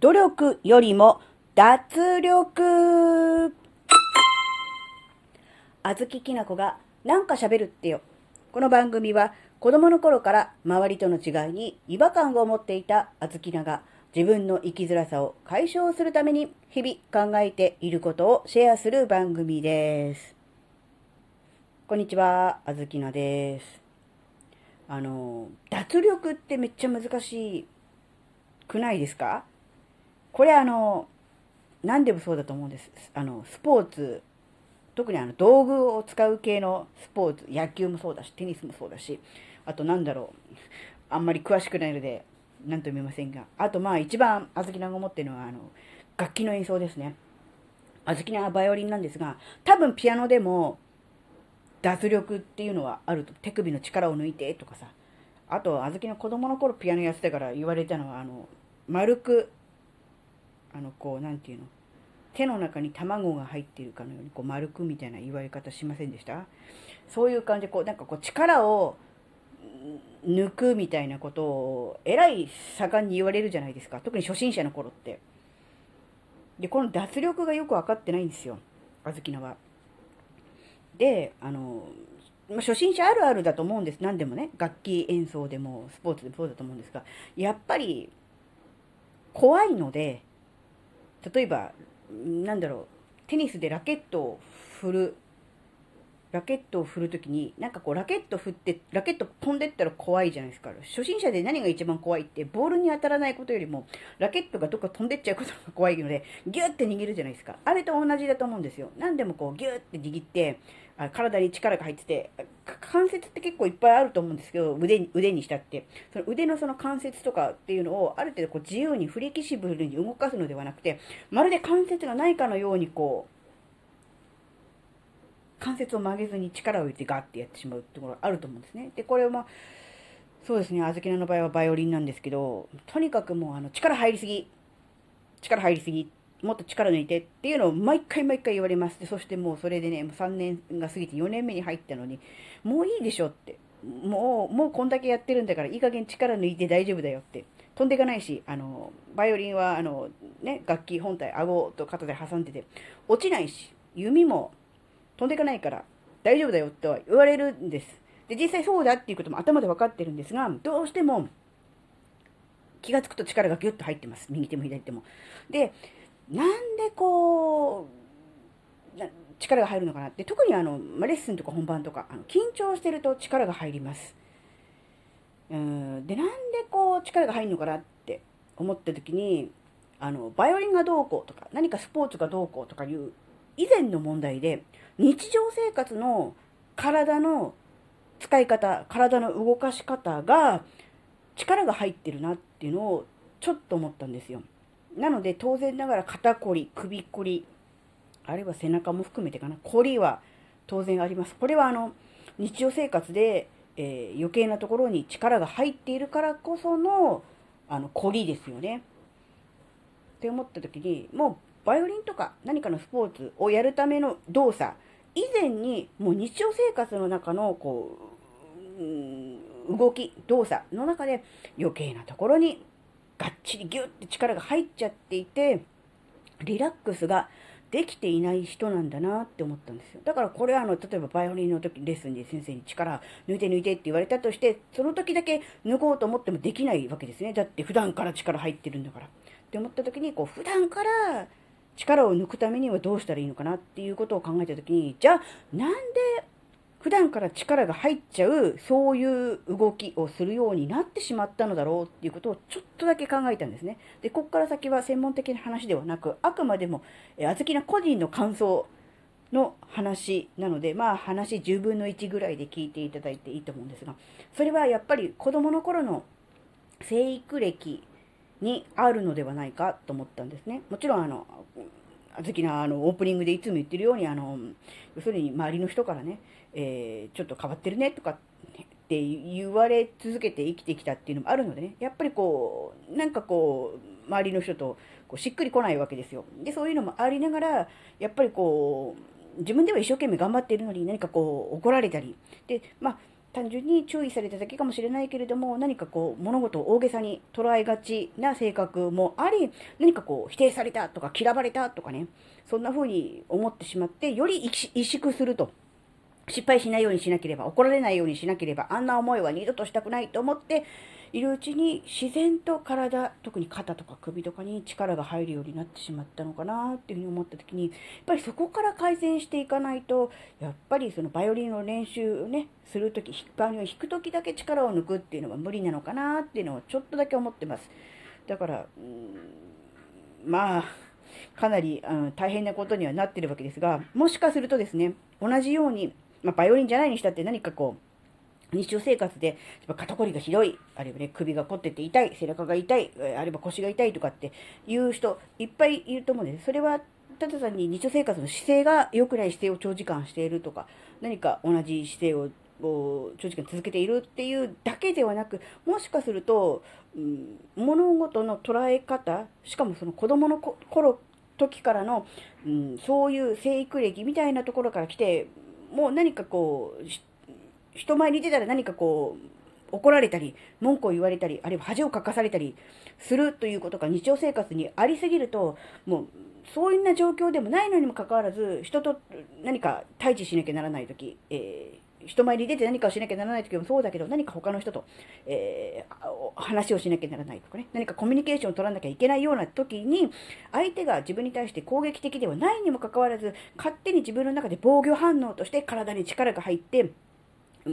努力よりも脱力あずききなこがなんか喋るってよ。この番組は子供の頃から周りとの違いに違和感を持っていたあずきなが自分の生きづらさを解消するために日々考えていることをシェアする番組です。こんにちは、あずきなです。あの、脱力ってめっちゃ難しくないですか？これあの、何でもそうだと思うんです。あの、スポーツ、特にあの、道具を使う系のスポーツ、野球もそうだし、テニスもそうだし、あとなんだろう、あんまり詳しくないので、何とも言えませんが、あとまあ一番、あずきなが思ってるのは、あの、楽器の演奏ですね。あずきなはバイオリンなんですが、多分ピアノでも、脱力っていうのはあると。手首の力を抜いてとかさ。あと、あずきの子供の頃ピアノやってたから言われたのは、あの、丸く、あの、こう、なんていうの？手の中に卵が入っているかのように、こう、丸くみたいな言われ方しませんでした？そういう感じで、こう、なんかこう、力を抜くみたいなことを、えらい盛んに言われるじゃないですか。特に初心者の頃って。で、この脱力がよくわかってないんですよ。あずきのは。で、あの、ま初心者あるあるだと思うんです。何でもね。楽器演奏でも、スポーツでもそうだと思うんですが、やっぱり、怖いので、例えば、なんだろう、テニスでラケットを振る、ラケットを振るときに、なんかこう、ラケット振って、ラケット飛んでったら怖いじゃないですか。初心者で何が一番怖いって、ボールに当たらないことよりも、ラケットがどっか飛んでっちゃうことが怖いので、ギューって握るじゃないですか。あれと同じだと思うんですよ。何でもこう、ギューって握って、あ体に力が入ってて、関節って結構いっぱいあると思うんですけど、腕に、腕にしたって。その腕のその関節とかっていうのを、ある程度こう自由にフレキシブルに動かすのではなくて、まるで関節がないかのようにこう、関節を曲げずに力を入れてガッてやってしまうところがあると思うんですね。で、これはまあ、そうですね、あずきなの場合はバイオリンなんですけど、とにかくもうあの力入りすぎ、力入りすぎ、もっと力抜いてっていうのを毎回毎回言われます。でそしてもうそれでね、もう3年が過ぎて4年目に入ったのに、もういいでしょって。もう、もうこんだけやってるんだから、いい加減力抜いて大丈夫だよって。飛んでいかないし、あの、バイオリンは、あの、ね、楽器本体、顎と肩で挟んでて、落ちないし、弓も飛んでいかないから大丈夫だよとは言われるんです。で、実際そうだっていうことも頭で分かってるんですが、どうしても気がつくと力がギュッと入ってます。右手も左手も。で、なんでこう、力が入るのかなって、特にあの、まレッスンとか本番とか、あの緊張してると力が入ります。うんで、なんでこう力が入るのかなって思った時に、あの、バイオリンがどうこうとか、何かスポーツがどうこうとかいう以前の問題で、日常生活の体の使い方、体の動かし方が力が入ってるなっていうのをちょっと思ったんですよ。なので当然ながら肩こり、首こり、あるいは背中も含めてかな、こりは当然あります。これはあの日常生活で、えー余計なところに力が入っているからこそのあのこりですよね。って思った時にもうバイオリンとか何かのスポーツをやるための動作以前にもう日常生活の中のこううん動き動作の中で余計なところにがっちりギュッて力が入っちゃっていてリラックスができていない人なんだなって思ったんですよ。だからこれはあの、例えばバイオリンの時レッスンで先生に力抜いて抜いてって言われたとして、その時だけ抜こうと思ってもできないわけですね。だって普段から力入ってるんだから。って思った時に、こう普段から力を抜くためにはどうしたらいいのかなっていうことを考えた時に、じゃあなんで普段から力が入っちゃう、そういう動きをするようになってしまったのだろうっていうことをちょっとだけ考えたんですね。で、ここから先は専門的な話ではなく、あくまでも、えー、あずきな個人の感想の話なので、まあ話10分の1ぐらいで聞いていただいていいと思うんですが、それはやっぱり子供の頃の生育歴にあるのではないかと思ったんですね。もちろんあの、あずきなあのオープニングでいつも言ってるように、あの、要するに周りの人からね、えーちょっと変わってるねとかって言われ続けて生きてきたっていうのもあるのでね、やっぱりこう、なんかこう、周りの人とこうしっくりこないわけですよ。で、そういうのもありながら、やっぱりこう、自分では一生懸命頑張っているのに何かこう怒られたり、で、まあ、単純に注意されただけかもしれないけれども、何かこう、物事を大げさに捉えがちな性格もあり、何かこう、否定されたとか嫌われたとかね、そんな風に思ってしまって、より萎縮すると。失敗しないようにしなければ、怒られないようにしなければ、あんな思いは二度としたくないと思って、いるうちに自然と体、特に肩とか首とかに力が入るようになってしまったのかなっていうふうに思った時に、やっぱりそこから改善していかないと、やっぱりそのバイオリンの練習をね、するとき、バイオリンを弾くときだけ力を抜くっていうのは無理なのかなっていうのをちょっとだけ思ってます。だから、まあ、かなり、うん、大変なことにはなってるわけですが、もしかするとですね、同じように、まあ、バイオリンじゃないにしたって何かこう、日常生活で、肩こりがひどい、あるいはね、首が凝ってて痛い、背中が痛い、あるいは腰が痛いとかっていう人、いっぱいいると思うんです。それは、ただ単に日常生活の姿勢が良くない姿勢を長時間しているとか、何か同じ姿勢を長時間続けているっていうだけではなく、もしかすると、うん、物事の捉え方、しかもその子供の頃、時からの、うん、そういう生育歴みたいなところから来て、もう何かこう、人前に出たら何かこう、怒られたり、文句を言われたり、あるいは恥をかかされたりするということが日常生活にありすぎると、もう、そういうな状況でもないのにもかかわらず、人と何か対峙しなきゃならないとき、えー、人前に出て何かをしなきゃならないときもそうだけど、何か他の人と、えー、話をしなきゃならないとかね、何かコミュニケーションを取らなきゃいけないようなときに、相手が自分に対して攻撃的ではないにもかかわらず、勝手に自分の中で防御反応として体に力が入って、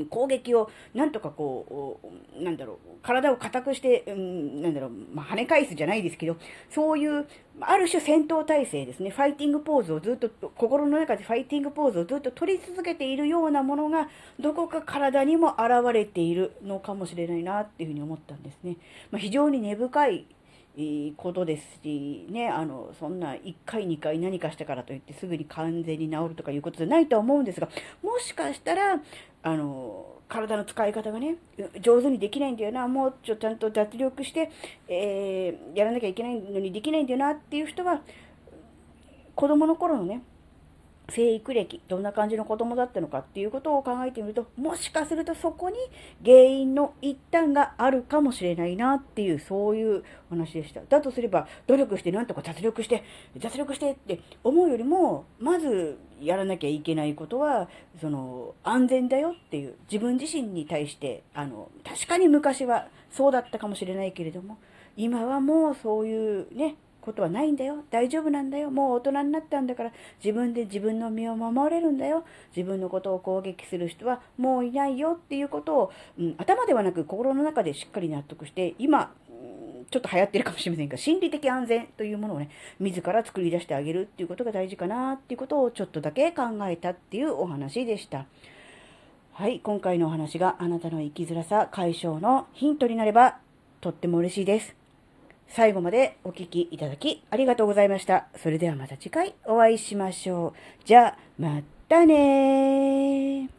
攻撃をなんとかこう、なんだろう、体を硬くして、うん、なんだろう、まあ、跳ね返すじゃないですけど、そういう、ある種戦闘態勢ですね、ファイティングポーズをずっと、心の中でファイティングポーズをずっと取り続けているようなものが、どこか体にも現れているのかもしれないなっていうふうに思ったんですね。まあ、非常に根深いことですし、ね、あの、そんな1回2回何かしたからといってすぐに完全に治るとかいうことじゃないとは思うんですが、もしかしたら、あの、体の使い方がね、上手にできないんだよな、もうちょっとちゃんと脱力して、えー、やらなきゃいけないのにできないんだよなっていう人は、子供の頃のね、生育歴、どんな感じの子供だったのかっていうことを考えてみると、もしかするとそこに原因の一端があるかもしれないなっていう、そういう話でした。だとすれば、努力してなんとか脱力して、脱力してって思うよりも、まずやらなきゃいけないことは、その、安全だよっていう、自分自身に対して、あの、確かに昔はそうだったかもしれないけれども、今はもうそういうね、ことはないんだよ。大丈夫なんだよ。もう大人になったんだから、自分で自分の身を守れるんだよ。自分のことを攻撃する人はもういないよっていうことを、うん、頭ではなく心の中でしっかり納得して、今、ちょっと流行ってるかもしれませんが、心理的安全というものをね、自ら作り出してあげるっていうことが大事かなっていうことをちょっとだけ考えたっていうお話でした。はい、今回のお話があなたの生きづらさ解消のヒントになればとっても嬉しいです。最後までお聴きいただきありがとうございました。それではまた次回お会いしましょう。じゃあ、またね